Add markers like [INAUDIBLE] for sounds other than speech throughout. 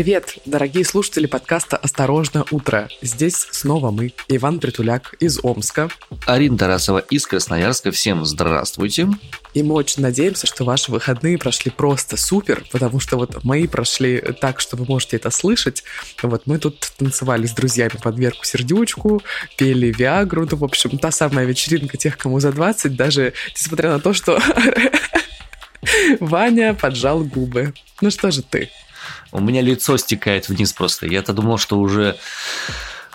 Привет, дорогие слушатели подкаста «Осторожно, утро». Здесь снова мы, Иван Притуляк из Омска. Арина Тарасова из Красноярска. Всем здравствуйте. И мы очень надеемся, что ваши выходные прошли просто супер, потому что вот мои прошли так, что вы можете это слышать. Вот мы тут танцевали с друзьями под Верку Сердючку, пели Виагру, ну, в общем, та самая вечеринка тех, кому за 20, даже несмотря на то, что [LAUGHS] Ваня поджал губы. Ну что же ты? У меня лицо стекает вниз просто. Я-то думал, что уже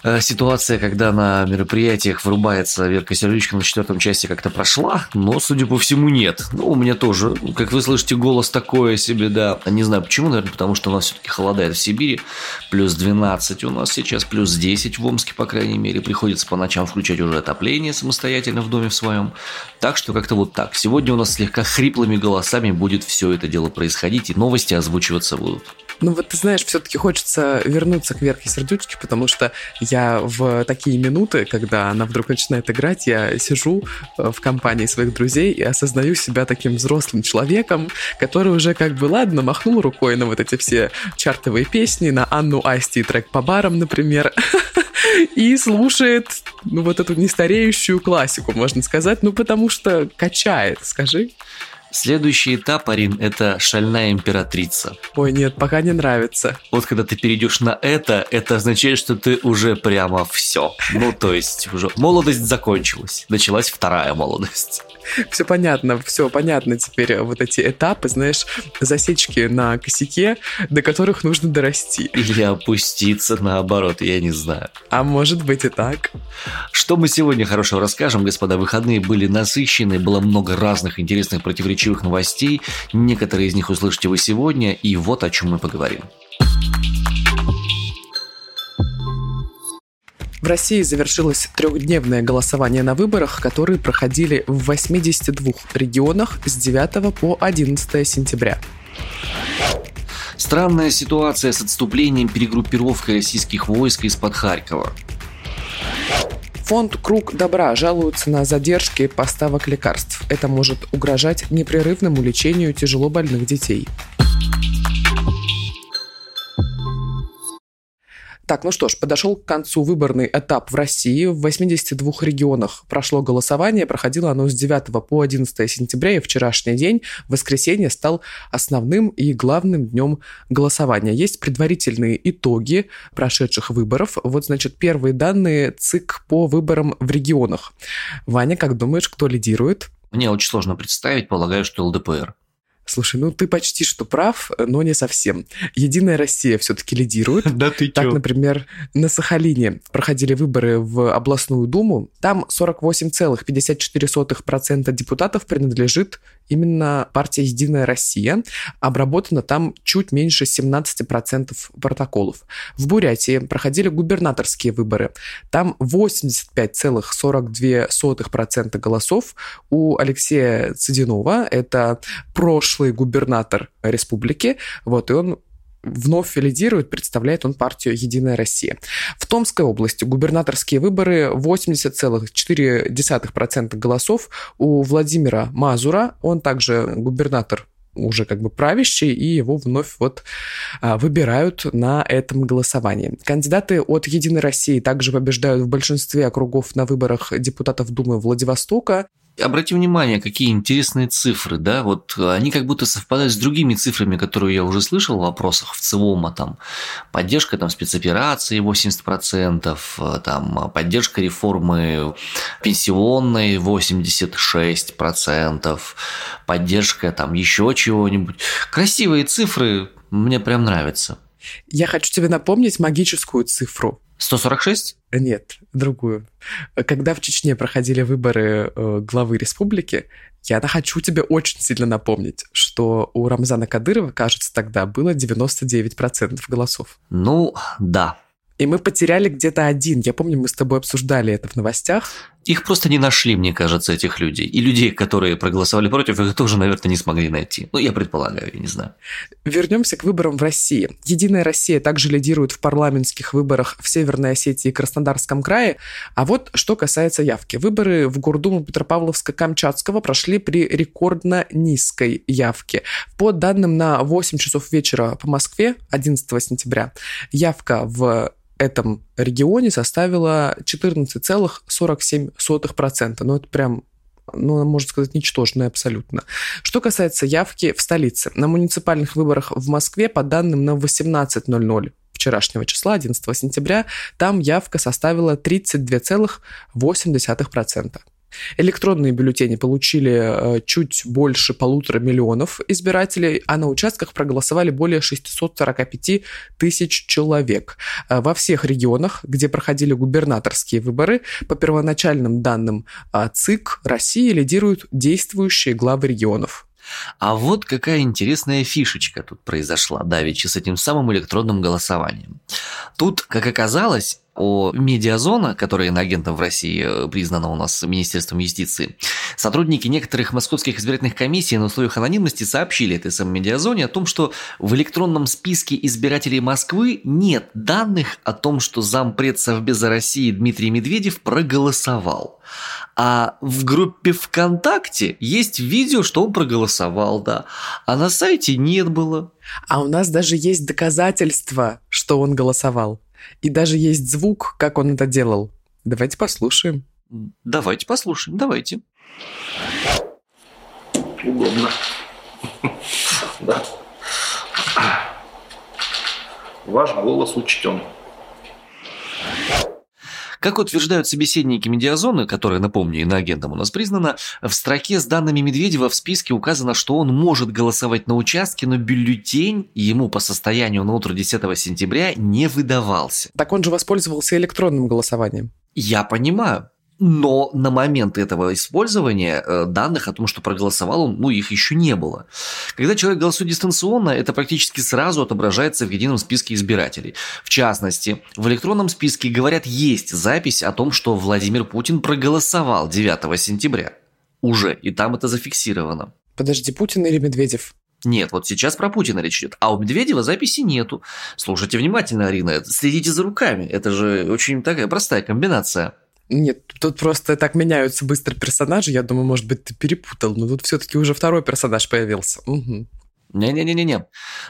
Э, ситуация, когда на мероприятиях врубается Верка Сердючка на четвертом части как-то прошла, но, судя по всему, нет. Ну, у меня тоже, как вы слышите, голос такое себе, да. Не знаю почему, наверное, потому что у нас все-таки холодает в Сибири. Плюс 12 у нас сейчас, плюс 10 в Омске, по крайней мере. Приходится по ночам включать уже отопление самостоятельно в доме в своем. Так что как-то вот так. Сегодня у нас слегка хриплыми голосами будет все это дело происходить, и новости озвучиваться будут. Ну вот ты знаешь, все-таки хочется вернуться к Верке Сердючке, потому что я в такие минуты, когда она вдруг начинает играть, я сижу э, в компании своих друзей и осознаю себя таким взрослым человеком, который уже как бы, ладно, махнул рукой на вот эти все чартовые песни, на Анну Асти и трек по барам, например, [LAUGHS] и слушает, ну, вот эту нестареющую классику, можно сказать, ну, потому что качает, скажи. Следующий этап, Арин, это шальная императрица. Ой, нет, пока не нравится. Вот когда ты перейдешь на это, это означает, что ты уже прямо все. Ну, то есть уже молодость закончилась. Началась вторая молодость. Все понятно, все понятно теперь вот эти этапы, знаешь, засечки на косяке, до которых нужно дорасти. Или опуститься наоборот, я не знаю. А может быть и так. Что мы сегодня хорошего расскажем, господа? Выходные были насыщены, было много разных интересных противоречивых новостей. Некоторые из них услышите вы сегодня, и вот о чем мы поговорим. В России завершилось трехдневное голосование на выборах, которые проходили в 82 регионах с 9 по 11 сентября. Странная ситуация с отступлением перегруппировки российских войск из-под Харькова. Фонд «Круг добра» жалуется на задержки поставок лекарств. Это может угрожать непрерывному лечению тяжело больных детей. Так, ну что ж, подошел к концу выборный этап в России. В 82 регионах прошло голосование. Проходило оно с 9 по 11 сентября, и вчерашний день, воскресенье, стал основным и главным днем голосования. Есть предварительные итоги прошедших выборов. Вот, значит, первые данные ЦИК по выборам в регионах. Ваня, как думаешь, кто лидирует? Мне очень сложно представить, полагаю, что ЛДПР. Слушай, ну ты почти что прав, но не совсем. Единая Россия все-таки лидирует. [LAUGHS] Да ты Так, например, на Сахалине проходили выборы в областную думу. Там 48,54% депутатов принадлежит именно партия «Единая Россия». Обработано там чуть меньше 17% протоколов. В Бурятии проходили губернаторские выборы. Там 85,42% голосов у Алексея Цыдинова. Это прошлый губернатор республики. Вот, и он вновь лидирует, представляет он партию «Единая Россия». В Томской области губернаторские выборы 80,4% голосов у Владимира Мазура. Он также губернатор уже как бы правящий, и его вновь вот а, выбирают на этом голосовании. Кандидаты от «Единой России» также побеждают в большинстве округов на выборах депутатов Думы Владивостока. Обрати внимание, какие интересные цифры, да, вот они как будто совпадают с другими цифрами, которые я уже слышал в вопросах в ЦИВОМа, там, поддержка там спецоперации 80%, там, поддержка реформы пенсионной 86%, поддержка там еще чего-нибудь. Красивые цифры, мне прям нравятся. Я хочу тебе напомнить магическую цифру. 146? Нет, другую. Когда в Чечне проходили выборы э, главы республики, я хочу тебе очень сильно напомнить, что у Рамзана Кадырова, кажется, тогда было 99% голосов. Ну, да. И мы потеряли где-то один. Я помню, мы с тобой обсуждали это в новостях. Их просто не нашли, мне кажется, этих людей. И людей, которые проголосовали против, их тоже, наверное, не смогли найти. Ну, я предполагаю, я не знаю. Вернемся к выборам в России. Единая Россия также лидирует в парламентских выборах в Северной Осетии и Краснодарском крае. А вот что касается явки. Выборы в Гурдуму Петропавловска-Камчатского прошли при рекордно низкой явке. По данным на 8 часов вечера по Москве 11 сентября, явка в этом регионе составила 14,47%. Ну, это прям ну, можно сказать, ничтожная абсолютно. Что касается явки в столице. На муниципальных выборах в Москве, по данным на 18.00 вчерашнего числа, 11 сентября, там явка составила 32,8%. Электронные бюллетени получили э, чуть больше полутора миллионов избирателей, а на участках проголосовали более 645 тысяч человек. Э, во всех регионах, где проходили губернаторские выборы, по первоначальным данным э, ЦИК России лидируют действующие главы регионов. А вот какая интересная фишечка тут произошла, давеча, с этим самым электронным голосованием. Тут, как оказалось, о медиазона, которая иноагентом в России э, признана у нас Министерством юстиции, сотрудники некоторых московских избирательных комиссий на условиях анонимности сообщили этой самой медиазоне о том, что в электронном списке избирателей Москвы нет данных о том, что зампред Совбеза России Дмитрий Медведев проголосовал. А в группе ВКонтакте есть видео, что он проголосовал, да. А на сайте нет было. А у нас даже есть доказательства, что он голосовал. И даже есть звук, как он это делал. Давайте послушаем. Давайте послушаем, давайте. Удобно. Да. Ваш голос учтен. Как утверждают собеседники медиазоны, которые, напомню, иноагентом у нас признано, в строке с данными Медведева в списке указано, что он может голосовать на участке, но бюллетень ему по состоянию на утро 10 сентября не выдавался. Так он же воспользовался электронным голосованием. Я понимаю. Но на момент этого использования э, данных о том, что проголосовал он, ну, их еще не было. Когда человек голосует дистанционно, это практически сразу отображается в едином списке избирателей. В частности, в электронном списке, говорят, есть запись о том, что Владимир Путин проголосовал 9 сентября. Уже, и там это зафиксировано. Подожди, Путин или Медведев? Нет, вот сейчас про Путина речь идет. А у Медведева записи нету. Слушайте внимательно, Арина, следите за руками. Это же очень такая простая комбинация. Нет, тут просто так меняются быстро персонажи. Я думаю, может быть, ты перепутал, но тут все-таки уже второй персонаж появился. Угу. Не-не-не-не-не.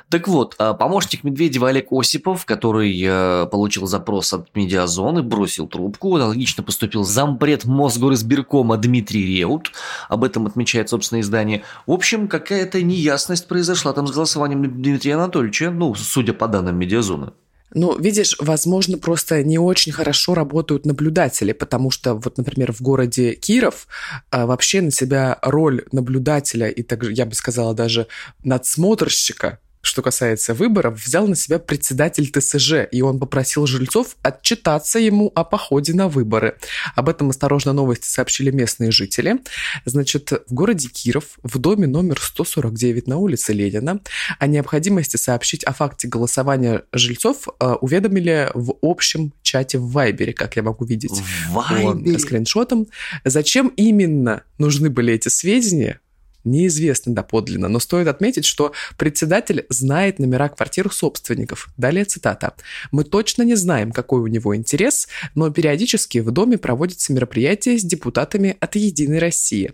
Так вот, а, помощник Медведева Олег Осипов, который э, получил запрос от медиазоны, бросил трубку, аналогично поступил зампред Мосгоризбиркома Дмитрий Реут, об этом отмечает собственное издание. В общем, какая-то неясность произошла там с голосованием Дмитрия Анатольевича, ну, судя по данным медиазоны. Ну, видишь, возможно, просто не очень хорошо работают наблюдатели, потому что, вот, например, в городе Киров а, вообще на себя роль наблюдателя и также, я бы сказала, даже надсмотрщика что касается выборов, взял на себя председатель ТСЖ, и он попросил жильцов отчитаться ему о походе на выборы. Об этом осторожно новости сообщили местные жители. Значит, в городе Киров, в доме номер 149 на улице Ленина, о необходимости сообщить о факте голосования жильцов э, уведомили в общем чате в Вайбере, как я могу видеть в Вайбере? по скриншотам. Зачем именно нужны были эти сведения, неизвестны доподлинно, но стоит отметить, что председатель знает номера квартир собственников. Далее цитата. «Мы точно не знаем, какой у него интерес, но периодически в доме проводятся мероприятия с депутатами от «Единой России».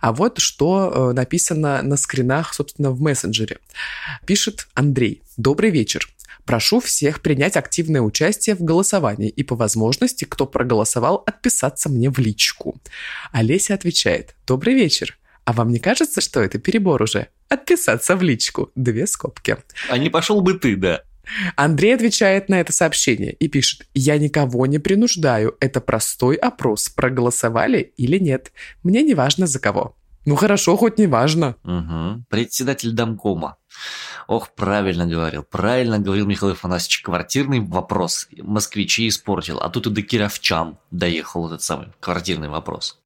А вот что э, написано на скринах, собственно, в мессенджере. Пишет Андрей. «Добрый вечер. Прошу всех принять активное участие в голосовании и по возможности, кто проголосовал, отписаться мне в личку. Олеся отвечает. Добрый вечер. А вам не кажется, что это перебор уже? Отписаться в личку. Две скобки. А не пошел бы ты, да. Андрей отвечает на это сообщение и пишет «Я никого не принуждаю, это простой опрос, проголосовали или нет. Мне не важно за кого». Ну хорошо, хоть не важно. Угу. Председатель домкома. Ох, правильно говорил, правильно говорил Михаил Афанасьевич. Квартирный вопрос москвичи испортил, а тут и до кировчан доехал этот самый квартирный вопрос.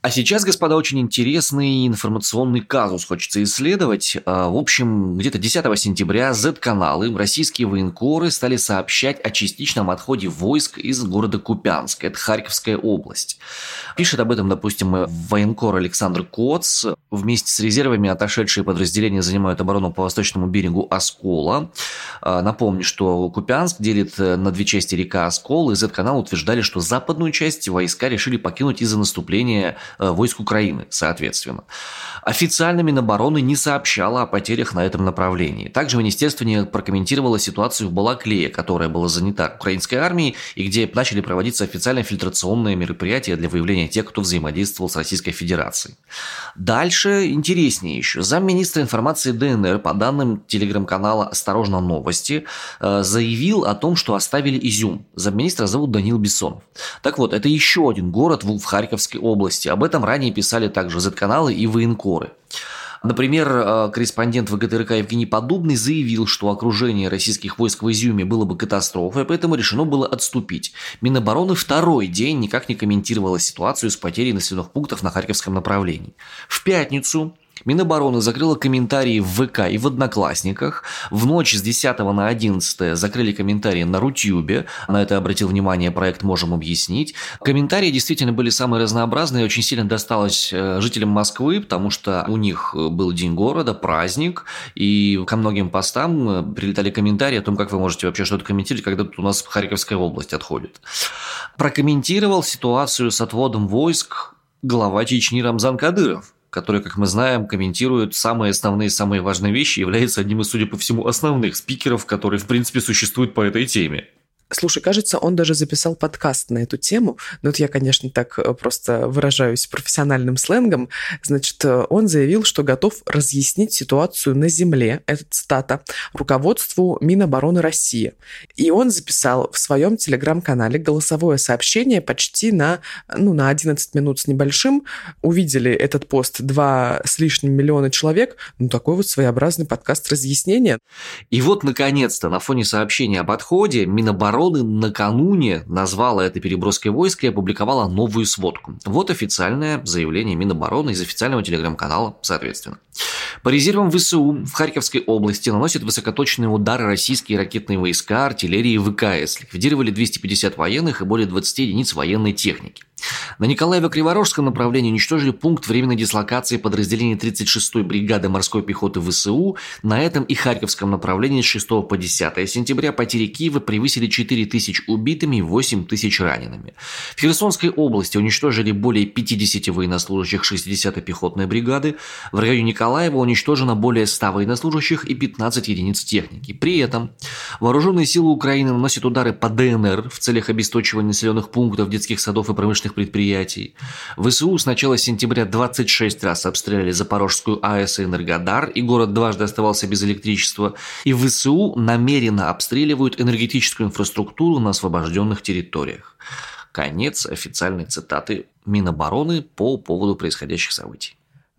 А сейчас, господа, очень интересный информационный казус хочется исследовать. А, в общем, где-то 10 сентября Z-каналы, российские военкоры, стали сообщать о частичном отходе войск из города Купянск. Это Харьковская область. Пишет об этом, допустим, военкор Александр Коц. Вместе с резервами отошедшие подразделения занимают оборону по восточному берегу Оскола. А, напомню, что Купянск делит э, на две части река Оскол, и Z-канал утверждали, что западную часть войска решили покинуть из-за наступления войск Украины, соответственно. Официально Минобороны не сообщала о потерях на этом направлении. Также министерство не прокомментировало ситуацию в Балаклее, которая была занята украинской армией и где начали проводиться официально фильтрационные мероприятия для выявления тех, кто взаимодействовал с Российской Федерацией. Дальше интереснее еще. Замминистра информации ДНР, по данным телеграм-канала «Осторожно, новости», э, заявил о том, что оставили Изюм. Замминистра зовут Данил Бессонов. Так вот, это еще один город в Харьковской области. Об этом ранее писали также Z-каналы и военкоры. Например, э, корреспондент ВГТРК Евгений Подобный заявил, что окружение российских войск в Изюме было бы катастрофой, поэтому решено было отступить. Минобороны второй день никак не комментировала ситуацию с потерей населенных пунктов на Харьковском направлении. В пятницу Минобороны закрыла комментарии в ВК и в Одноклассниках. В ночь с 10 на 11 закрыли комментарии на Рутюбе. На это обратил внимание проект «Можем объяснить». Комментарии действительно были самые разнообразные. Очень сильно досталось э, жителям Москвы, потому что у них был День города, праздник. И ко многим постам э, прилетали комментарии о том, как вы можете вообще что-то комментировать, когда тут у нас Харьковская область отходит. Прокомментировал ситуацию с отводом войск глава Чечни Рамзан Кадыров который, как мы знаем, комментирует самые основные, самые важные вещи, является одним из, судя по всему, основных спикеров, которые, в принципе, существуют по этой теме. Слушай, кажется, он даже записал подкаст на эту тему. Ну, вот я, конечно, так э, просто выражаюсь профессиональным сленгом. Значит, э, он заявил, что готов разъяснить ситуацию на земле, это цитата, руководству Минобороны России. И он записал в своем телеграм-канале голосовое сообщение почти на, ну, на 11 минут с небольшим. Увидели этот пост два с лишним миллиона человек. Ну, такой вот своеобразный подкаст разъяснения. И вот, наконец-то, на фоне сообщения об отходе Минобороны Минобороны накануне назвала это переброской войск и опубликовала новую сводку. Вот официальное заявление Минобороны из официального телеграм-канала, соответственно. По резервам ВСУ в Харьковской области наносят высокоточные удары российские ракетные войска, артиллерии и ВКС. Ликвидировали 250 военных и более 20 единиц военной техники. На Николаево-Криворожском направлении уничтожили пункт временной дислокации подразделений 36-й бригады морской пехоты ВСУ. На этом и Харьковском направлении с 6 по 10 сентября потери Киева превысили 4 тысяч убитыми и 8 тысяч ранеными. В Херсонской области уничтожили более 50 военнослужащих 60-й пехотной бригады. В районе Николаева уничтожено более 100 военнослужащих и 15 единиц техники. При этом вооруженные силы Украины наносят удары по ДНР в целях обесточивания населенных пунктов, детских садов и промышленных промышленных предприятий. ВСУ с начала сентября 26 раз обстреляли Запорожскую АЭС и Энергодар, и город дважды оставался без электричества. И ВСУ намеренно обстреливают энергетическую инфраструктуру на освобожденных территориях. Конец официальной цитаты Минобороны по поводу происходящих событий.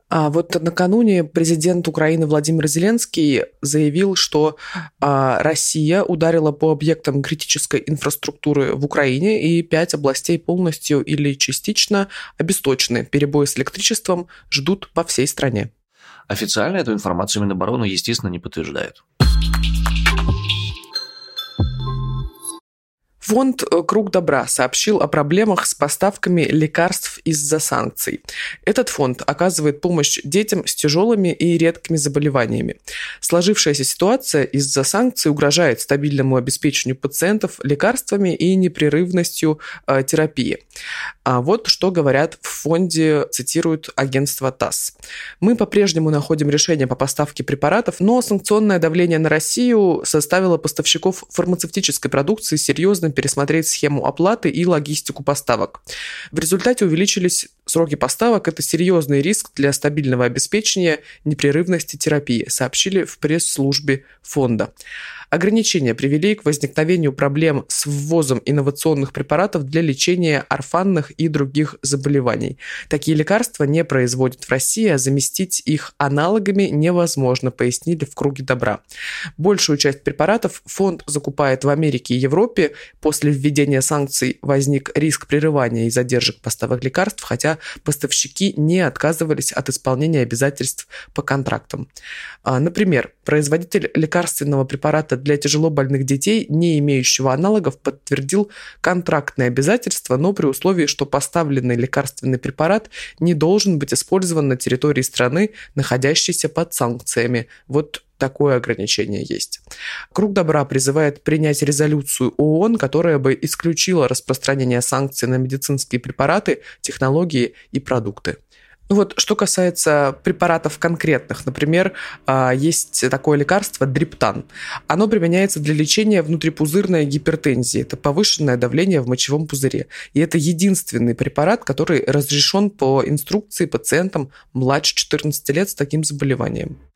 А вот накануне президент Украины Владимир Зеленский заявил, что а, Россия ударила по объектам критической инфраструктуры в Украине, и пять областей полностью или частично обесточены. Перебои с электричеством ждут по всей стране. Официально эту информацию Минобороны, естественно, не подтверждают. Фонд э, «Круг добра» сообщил о проблемах с поставками лекарств из-за санкций. Этот фонд оказывает помощь детям с тяжелыми и редкими заболеваниями. Сложившаяся ситуация из-за санкций угрожает стабильному обеспечению пациентов лекарствами и непрерывностью э, терапии. А вот что говорят в фонде, цитируют агентство ТАСС. «Мы по-прежнему находим решение по поставке препаратов, но санкционное давление на Россию составило поставщиков фармацевтической продукции серьезно пересмотреть схему оплаты и логистику поставок. В результате увеличились сроки поставок. Это серьезный риск для стабильного обеспечения непрерывности терапии, сообщили в пресс-службе фонда. Ограничения привели к возникновению проблем с ввозом инновационных препаратов для лечения орфанных и других заболеваний. Такие лекарства не производят в России, а заместить их аналогами невозможно, пояснили в круге добра. Большую часть препаратов фонд закупает в Америке и Европе по после введения санкций возник риск прерывания и задержек поставок лекарств, хотя поставщики не отказывались от исполнения обязательств по контрактам. А, например, производитель лекарственного препарата для тяжело больных детей, не имеющего аналогов, подтвердил контрактные обязательства, но при условии, что поставленный лекарственный препарат не должен быть использован на территории страны, находящейся под санкциями. Вот такое ограничение есть. Круг добра призывает принять резолюцию ООН, которая бы исключила распространение санкций на медицинские препараты, технологии и продукты. Вот, что касается препаратов конкретных, например, а, есть такое лекарство дриптан. Оно применяется для лечения внутрипузырной гипертензии. Это повышенное давление в мочевом пузыре. И это единственный препарат, который разрешен по инструкции пациентам младше 14 лет с таким заболеванием.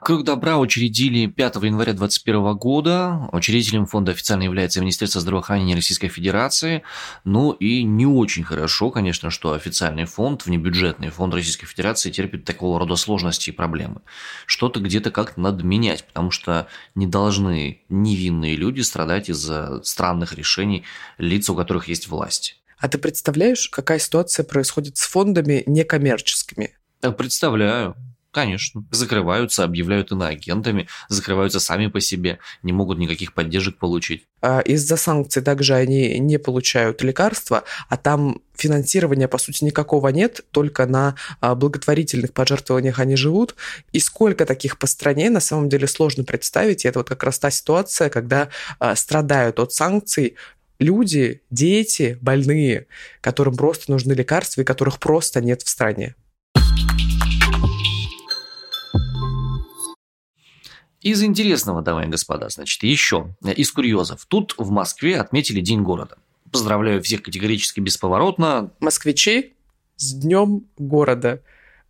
Круг добра учредили 5 января 2021 года. Учредителем фонда официально является Министерство здравоохранения Российской Федерации. Ну и не очень хорошо, конечно, что официальный фонд, внебюджетный фонд Российской Федерации терпит такого рода сложности и проблемы. Что-то где-то как-то надо менять, потому что не должны невинные люди страдать из-за странных решений лиц, у которых есть власть. А ты представляешь, какая ситуация происходит с фондами некоммерческими? Представляю. Конечно. Закрываются, объявляют иноагентами, закрываются сами по себе, не могут никаких поддержек получить. А из-за санкций также они не получают лекарства, а там финансирования, по сути, никакого нет, только на а, благотворительных пожертвованиях они живут. И сколько таких по стране, на самом деле сложно представить. И это вот как раз та ситуация, когда а, страдают от санкций люди, дети, больные, которым просто нужны лекарства и которых просто нет в стране. Из интересного, дамы и господа, значит, еще из курьезов. Тут в Москве отметили День города. Поздравляю всех категорически бесповоротно. Москвичи с Днем города.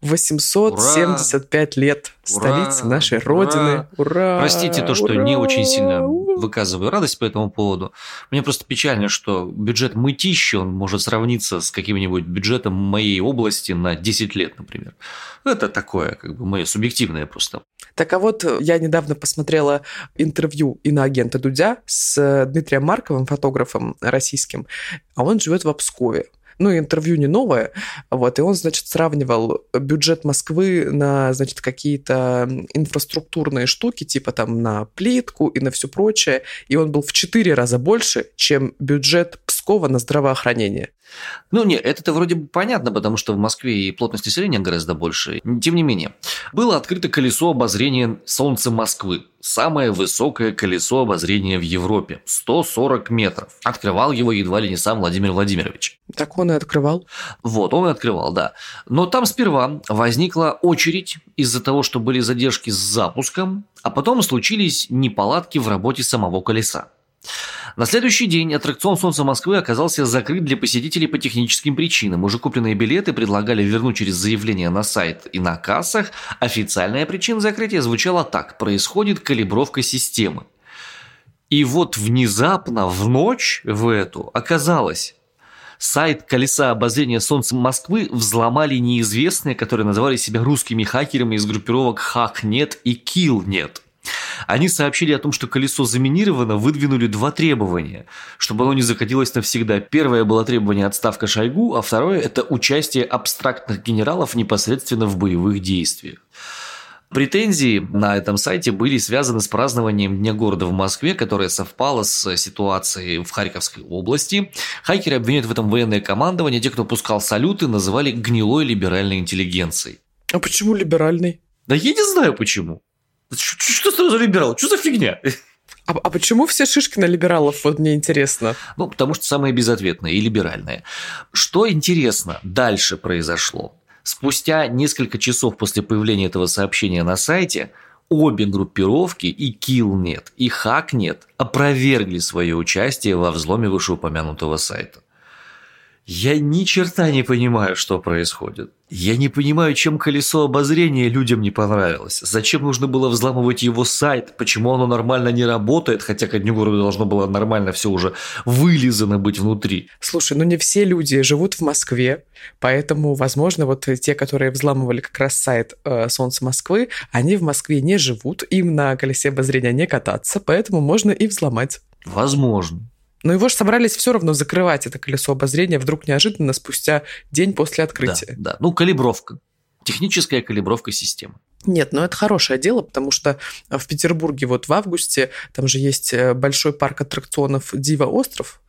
875 ура! лет столицы ура! нашей Родины. Ура! Простите то, что ура! не очень сильно выказываю радость по этому поводу. Мне просто печально, что бюджет мытищи, он может сравниться с каким-нибудь бюджетом моей области на 10 лет, например. Это такое, как бы, мое субъективное просто. Так а вот я недавно посмотрела интервью иноагента Дудя с Дмитрием Марковым, фотографом российским, а он живет в Обскове. Ну, интервью не новое, вот, и он, значит, сравнивал бюджет Москвы на, значит, какие-то инфраструктурные штуки, типа там на плитку и на все прочее, и он был в четыре раза больше, чем бюджет Пскова на здравоохранение. Ну, нет, это-то вроде бы понятно, потому что в Москве и плотность населения гораздо больше. Тем не менее, было открыто колесо обозрения Солнца Москвы. Самое высокое колесо обозрения в Европе. 140 метров. Открывал его едва ли не сам Владимир Владимирович. Так он и открывал. Вот, он и открывал, да. Но там сперва возникла очередь из-за того, что были задержки с запуском, а потом случились неполадки в работе самого колеса. На следующий день аттракцион «Солнце Москвы» оказался закрыт для посетителей по техническим причинам. Уже купленные билеты предлагали вернуть через заявление на сайт и на кассах. Официальная причина закрытия звучала так. Происходит калибровка системы. И вот внезапно в ночь в эту оказалось, сайт колеса обозрения Солнца Москвы взломали неизвестные, которые называли себя русскими хакерами из группировок Хакнет и Киллнет. Они сообщили о том, что колесо заминировано, выдвинули два требования, чтобы оно не закатилось навсегда. Первое было требование отставка Шойгу, а второе – это участие абстрактных генералов непосредственно в боевых действиях. Претензии на этом сайте были связаны с празднованием Дня города в Москве, которое совпало с ситуацией в Харьковской области. Хакеры обвиняют в этом военное командование. Те, кто пускал салюты, называли гнилой либеральной интеллигенцией. А почему либеральный? Да я не знаю почему. Что сразу либерал? Что за фигня? А, а почему все шишки на либералов? Вот мне интересно. Ну, потому что самые безответные и либеральные. Что интересно, дальше произошло. Спустя несколько часов после появления этого сообщения на сайте, обе группировки, и Killnet, и Hacknet, опровергли свое участие во взломе вышеупомянутого сайта. Я ни черта не понимаю, что происходит. Я не понимаю, чем колесо обозрения людям не понравилось. Зачем нужно было взламывать его сайт? Почему оно нормально не работает, хотя к дню города должно было нормально все уже вылизано быть внутри? Слушай, ну не все люди живут в Москве, поэтому, возможно, вот те, которые взламывали как раз сайт э, Солнца Москвы, они в Москве не живут, им на колесе обозрения не кататься, поэтому можно и взломать. Возможно. Но его же собрались все равно закрывать, это колесо обозрения, вдруг неожиданно спустя день после открытия. Да, да. Ну, калибровка. Техническая калибровка системы. Нет, но это хорошее дело, потому что в Петербурге вот в августе там же есть э, большой парк аттракционов Дива остров,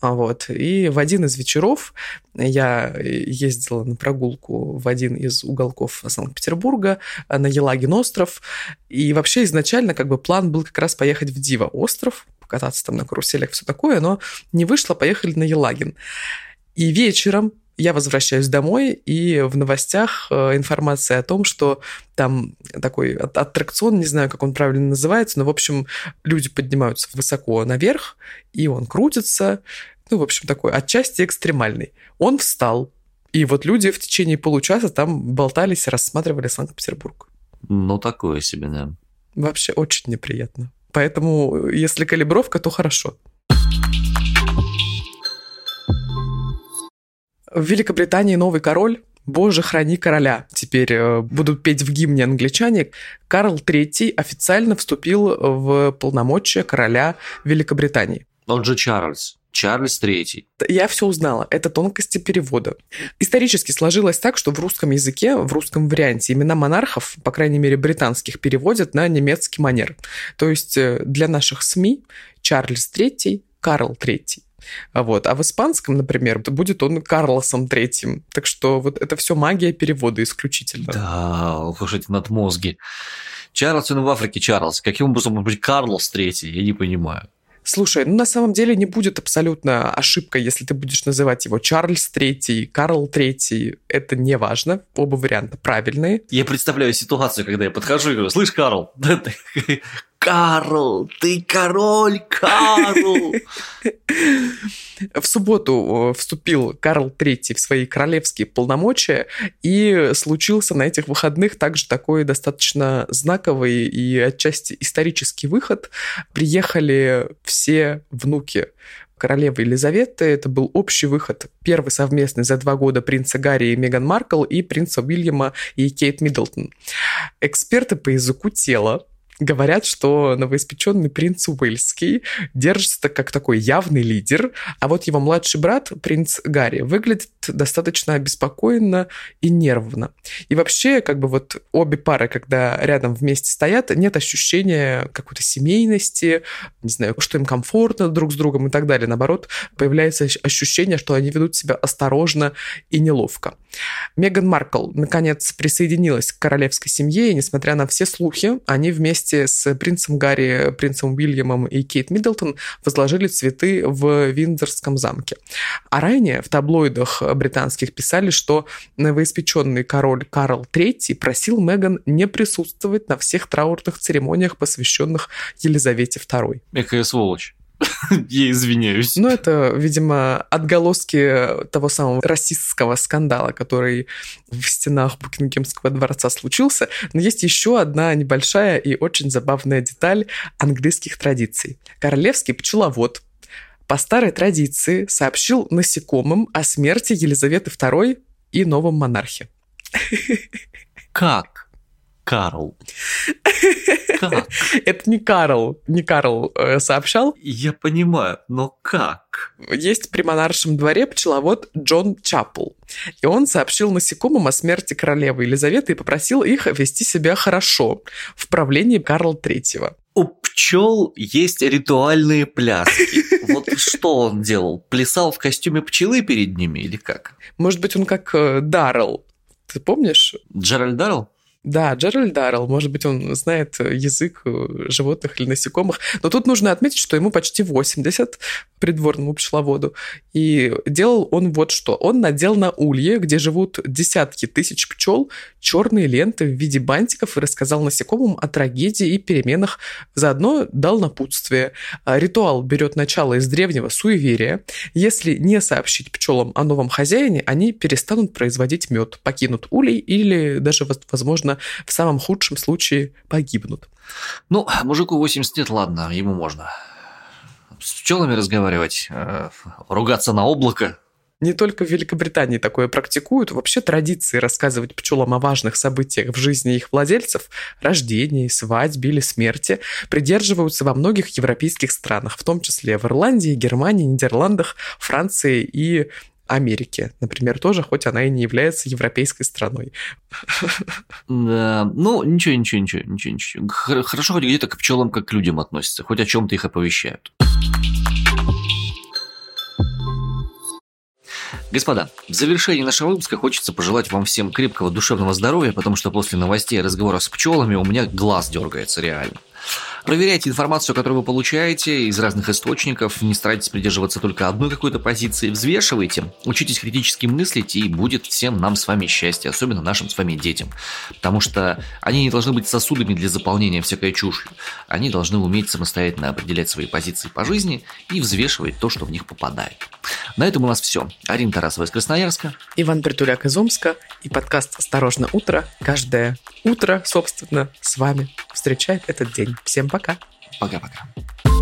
а вот. И в один из вечеров я ездила на прогулку в один из уголков Санкт-Петербурга на Елагин остров. И вообще изначально как бы план был как раз поехать в Дива остров, покататься там на каруселях, все такое, но не вышло, поехали на Елагин. И вечером я возвращаюсь домой, и в новостях э, информация о том, что там такой аттракцион, не знаю, как он правильно называется, но, в общем, люди поднимаются высоко наверх, и он крутится, ну, в общем, такой отчасти экстремальный. Он встал, и вот люди в течение получаса там болтались, рассматривали Санкт-Петербург. Ну, такое себе, да. Вообще очень неприятно. Поэтому, если калибровка, то хорошо. В Великобритании новый король «Боже, храни короля». Теперь э, будут петь в гимне англичане. Карл III официально вступил в полномочия короля Великобритании. Он же Чарльз. Чарльз III. Я все узнала. Это тонкости перевода. Исторически сложилось так, что в русском языке, в русском варианте имена монархов, по крайней мере британских, переводят на немецкий манер. То есть э, для наших СМИ Чарльз III, Карл III. Вот. А в испанском, например, будет он Карлосом третьим. Так что вот это все магия перевода исключительно. Да, уж эти надмозги. Чарльз, он в Африке Чарльз. Каким образом может быть Карлос третий? Я не понимаю. Слушай, ну на самом деле не будет абсолютно ошибка, если ты будешь называть его Чарльз Третий, Карл Третий. Это не важно. Оба варианта правильные. Я представляю ситуацию, когда я подхожу и говорю, слышь, Карл, [LAUGHS] Карл, ты король, Карл! В субботу вступил Карл III в свои королевские полномочия, и случился на этих выходных также такой достаточно знаковый и отчасти исторический выход. Приехали все внуки королевы Елизаветы. Это был общий выход, первый совместный за два года принца Гарри и Меган Маркл и принца Уильяма и Кейт Миддлтон. Эксперты по языку тела говорят, что новоиспеченный принц Уэльский держится как такой явный лидер, а вот его младший брат, принц Гарри, выглядит достаточно обеспокоенно и нервно. И вообще, как бы вот обе пары, когда рядом вместе стоят, нет ощущения какой-то семейности, не знаю, что им комфортно друг с другом и так далее. Наоборот, появляется ощущение, что они ведут себя осторожно и неловко. Меган Маркл, наконец, присоединилась к королевской семье, и, несмотря на все слухи, они вместе с принцем Гарри, принцем Уильямом и Кейт Миддлтон возложили цветы в Виндзорском замке. А ранее в таблоидах британских писали, что новоиспеченный король Карл III просил Меган не присутствовать на всех траурных церемониях, посвященных Елизавете II. Экая сволочь. [LAUGHS] Я извиняюсь. Ну, это, видимо, отголоски того самого расистского скандала, который в стенах Букингемского дворца случился. Но есть еще одна небольшая и очень забавная деталь английских традиций. Королевский пчеловод по старой традиции сообщил насекомым о смерти Елизаветы II и новом монархе. [LAUGHS] Как? Карл. Как? [LAUGHS] Это не Карл, не Карл э, сообщал. Я понимаю, но как? Есть при монаршем дворе пчеловод Джон Чапл. И он сообщил насекомым о смерти королевы Елизаветы и попросил их вести себя хорошо в правлении Карла Третьего. У пчел есть ритуальные пляски. [LAUGHS] Вот что он делал? Плясал в костюме пчелы перед ними или как? Может быть, он как э, Даррелл. Ты помнишь? Джеральд Даррелл? Да, Джеральд Даррелл, может быть, он знает язык э, животных или насекомых, но тут нужно отметить, что ему почти 80, придворному пчеловоду, и делал он вот что. Он надел на улье, где живут десятки тысяч пчел, черные ленты в виде бантиков и рассказал насекомым о трагедии и переменах, заодно дал напутствие. А, ритуал берет начало из древнего суеверия. Если не сообщить пчелам о новом хозяине, они перестанут производить мед, покинут улей или даже, возможно, в самом худшем случае погибнут. Ну, мужику 80 лет, ладно, ему можно. С пчелами разговаривать, э, ругаться на облако, Не только в Великобритании такое практикуют. Вообще традиции рассказывать пчелам о важных событиях в жизни их владельцев, рождении, свадьбе или смерти, придерживаются во многих европейских странах, в том числе в Ирландии, Германии, Нидерландах, Франции и Америки, например, тоже, хоть она и не является европейской страной. Да, ну, ничего, ничего, ничего, ничего, ничего. Хорошо хоть где-то к пчелам как к людям относятся, хоть о чем-то их оповещают. Господа, в завершении нашего выпуска хочется пожелать вам всем крепкого душевного здоровья, потому что после новостей разговора с пчелами у меня глаз дергается реально. Проверяйте информацию, которую вы получаете из разных источников, не старайтесь придерживаться только одной какой-то позиции, взвешивайте, учитесь критически мыслить, и будет всем нам с вами счастье, особенно нашим с вами детям. Потому что они не должны быть сосудами для заполнения всякой чушью. Они должны уметь самостоятельно определять свои позиции по жизни и взвешивать то, что в них попадает. На этом у нас все. Арина Тарасова из Красноярска. Иван Притуляк из Омска. И подкаст «Осторожно, утро». Каждое утро, собственно, с вами встречает этот день. Всем пока. Пока-пока.